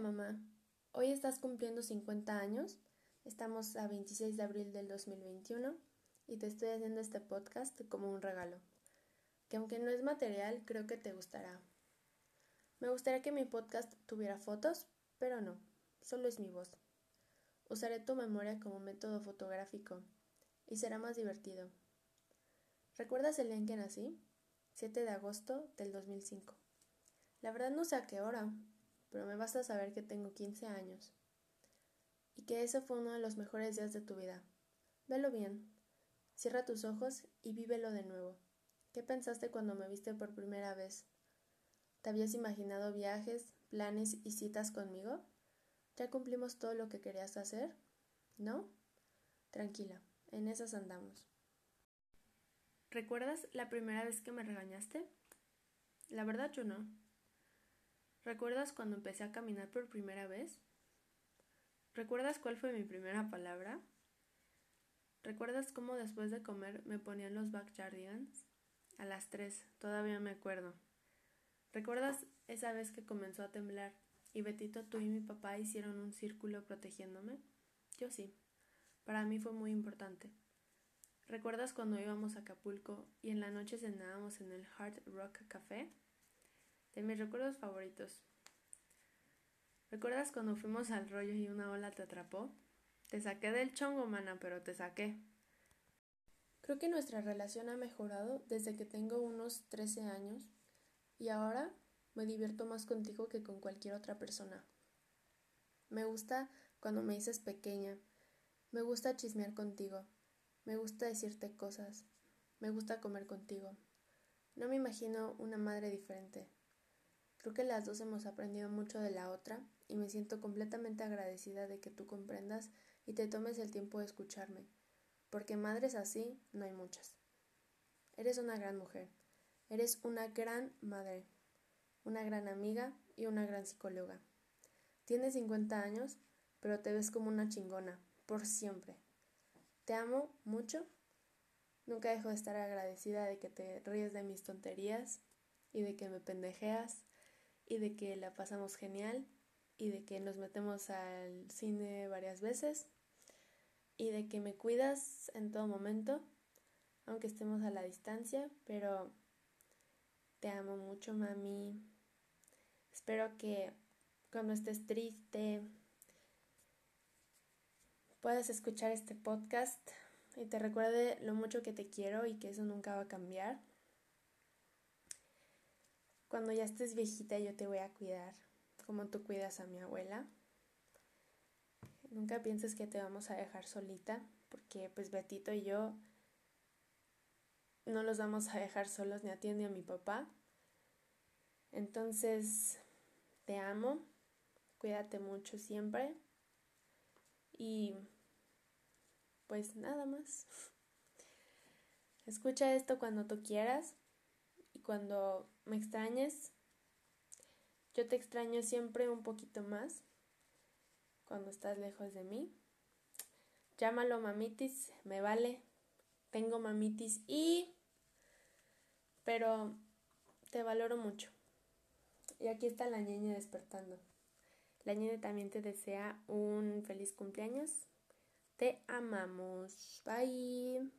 mamá. Hoy estás cumpliendo 50 años. Estamos a 26 de abril del 2021 y te estoy haciendo este podcast como un regalo, que aunque no es material, creo que te gustará. Me gustaría que mi podcast tuviera fotos, pero no, solo es mi voz. Usaré tu memoria como método fotográfico y será más divertido. ¿Recuerdas el día en que nací? 7 de agosto del 2005. La verdad no sé a qué hora, pero me basta saber que tengo 15 años y que ese fue uno de los mejores días de tu vida. Velo bien, cierra tus ojos y vívelo de nuevo. ¿Qué pensaste cuando me viste por primera vez? ¿Te habías imaginado viajes, planes y citas conmigo? ¿Ya cumplimos todo lo que querías hacer? ¿No? Tranquila, en esas andamos. ¿Recuerdas la primera vez que me regañaste? La verdad yo no. ¿Recuerdas cuando empecé a caminar por primera vez? ¿Recuerdas cuál fue mi primera palabra? ¿Recuerdas cómo después de comer me ponían los backyardigans? A las tres, todavía me acuerdo. ¿Recuerdas esa vez que comenzó a temblar y Betito, tú y mi papá hicieron un círculo protegiéndome? Yo sí. Para mí fue muy importante. ¿Recuerdas cuando íbamos a Acapulco y en la noche cenábamos en el Hard Rock Café? De mis recuerdos favoritos. ¿Recuerdas cuando fuimos al rollo y una ola te atrapó? Te saqué del chongo, mana, pero te saqué. Creo que nuestra relación ha mejorado desde que tengo unos 13 años y ahora me divierto más contigo que con cualquier otra persona. Me gusta cuando me dices pequeña, me gusta chismear contigo, me gusta decirte cosas, me gusta comer contigo. No me imagino una madre diferente. Creo que las dos hemos aprendido mucho de la otra y me siento completamente agradecida de que tú comprendas y te tomes el tiempo de escucharme, porque madres así no hay muchas. Eres una gran mujer, eres una gran madre, una gran amiga y una gran psicóloga. Tienes 50 años, pero te ves como una chingona, por siempre. Te amo mucho. Nunca dejo de estar agradecida de que te ríes de mis tonterías y de que me pendejeas y de que la pasamos genial y de que nos metemos al cine varias veces y de que me cuidas en todo momento, aunque estemos a la distancia, pero te amo mucho, mami. Espero que cuando estés triste puedas escuchar este podcast y te recuerde lo mucho que te quiero y que eso nunca va a cambiar. Cuando ya estés viejita yo te voy a cuidar como tú cuidas a mi abuela. Nunca pienses que te vamos a dejar solita, porque pues Betito y yo no los vamos a dejar solos ni a ti ni a mi papá. Entonces, te amo, cuídate mucho siempre y pues nada más. Escucha esto cuando tú quieras cuando me extrañes, yo te extraño siempre un poquito más cuando estás lejos de mí. Llámalo mamitis, me vale. Tengo mamitis y... Pero te valoro mucho. Y aquí está la ñeña despertando. La ñeña también te desea un feliz cumpleaños. Te amamos. Bye.